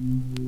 Mm-hmm.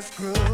Understand this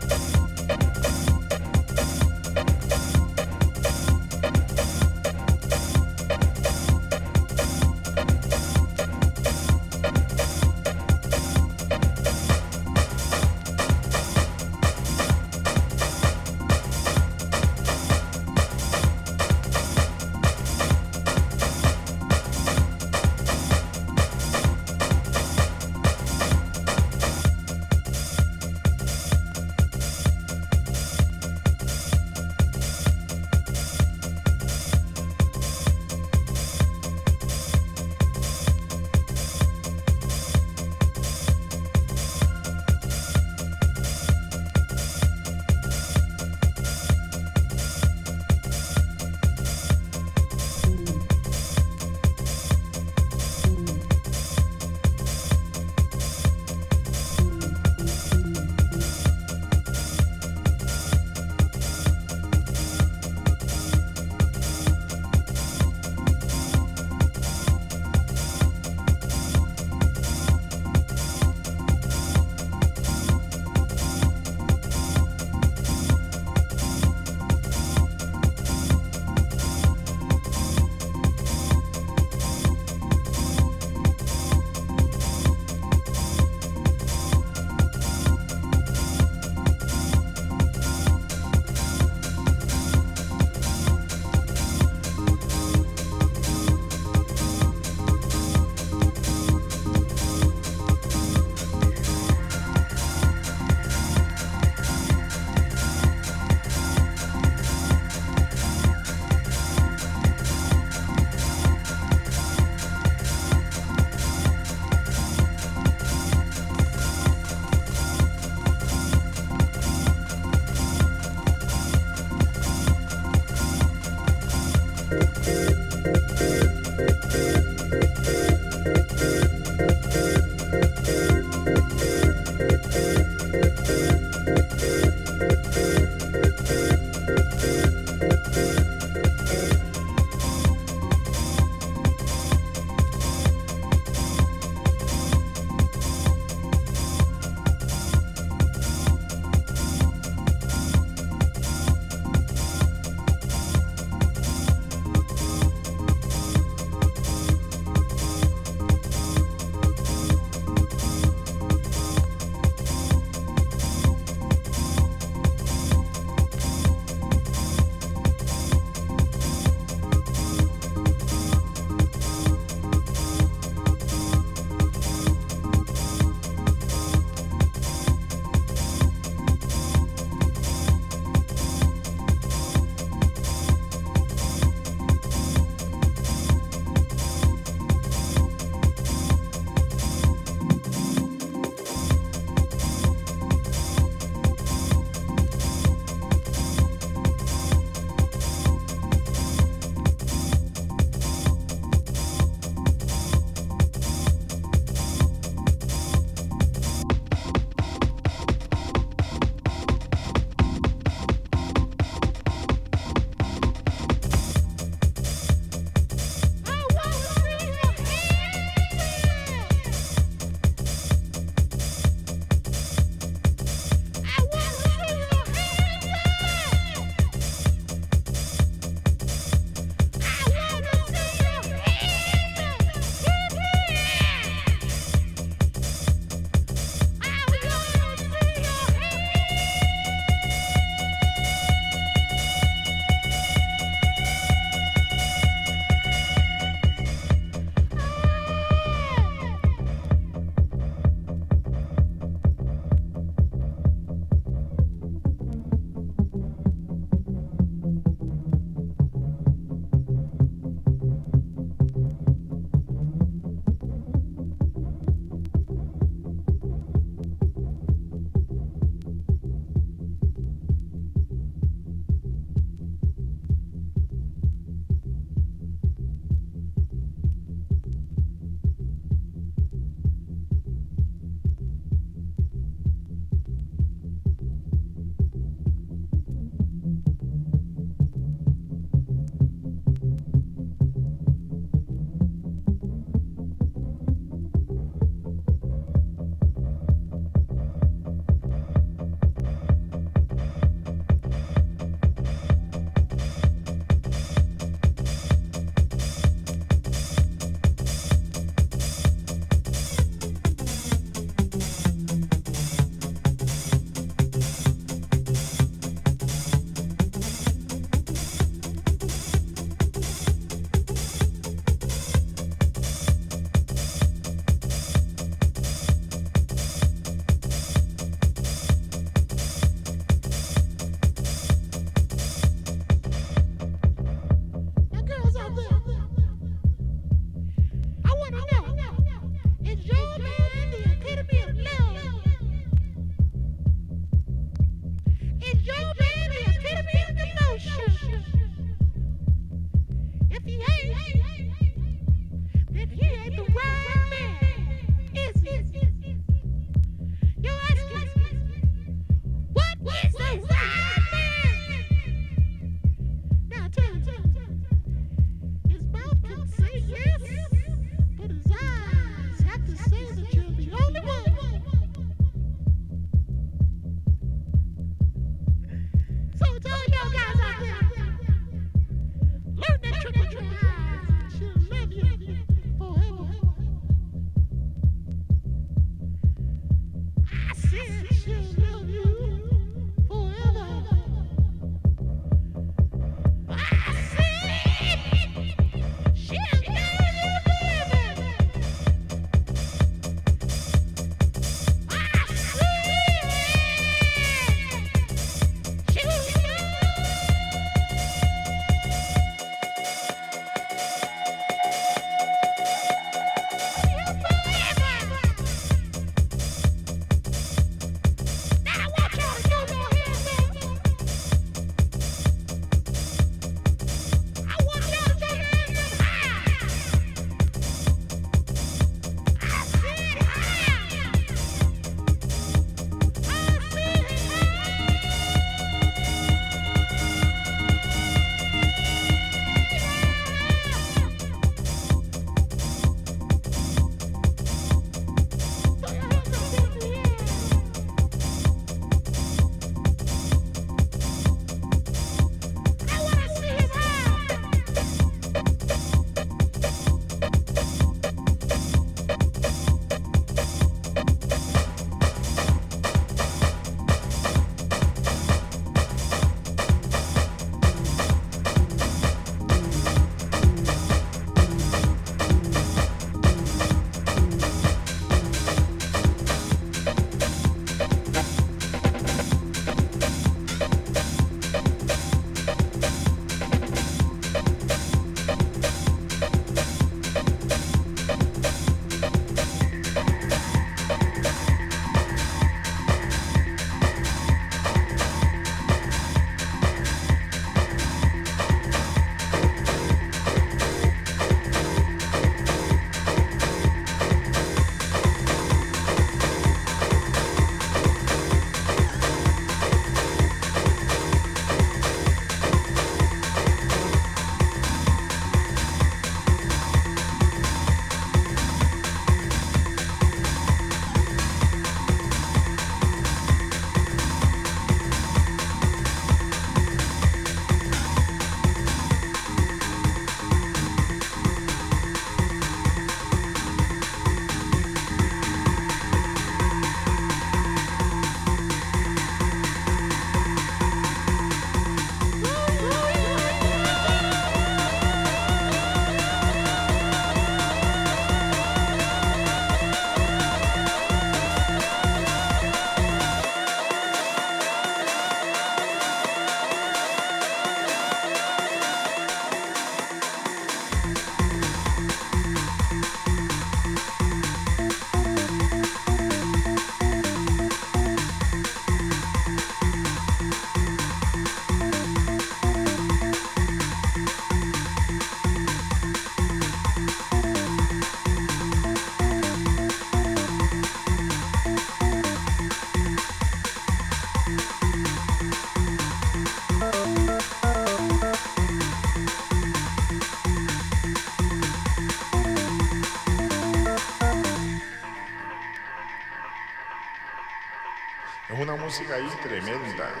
tremenda.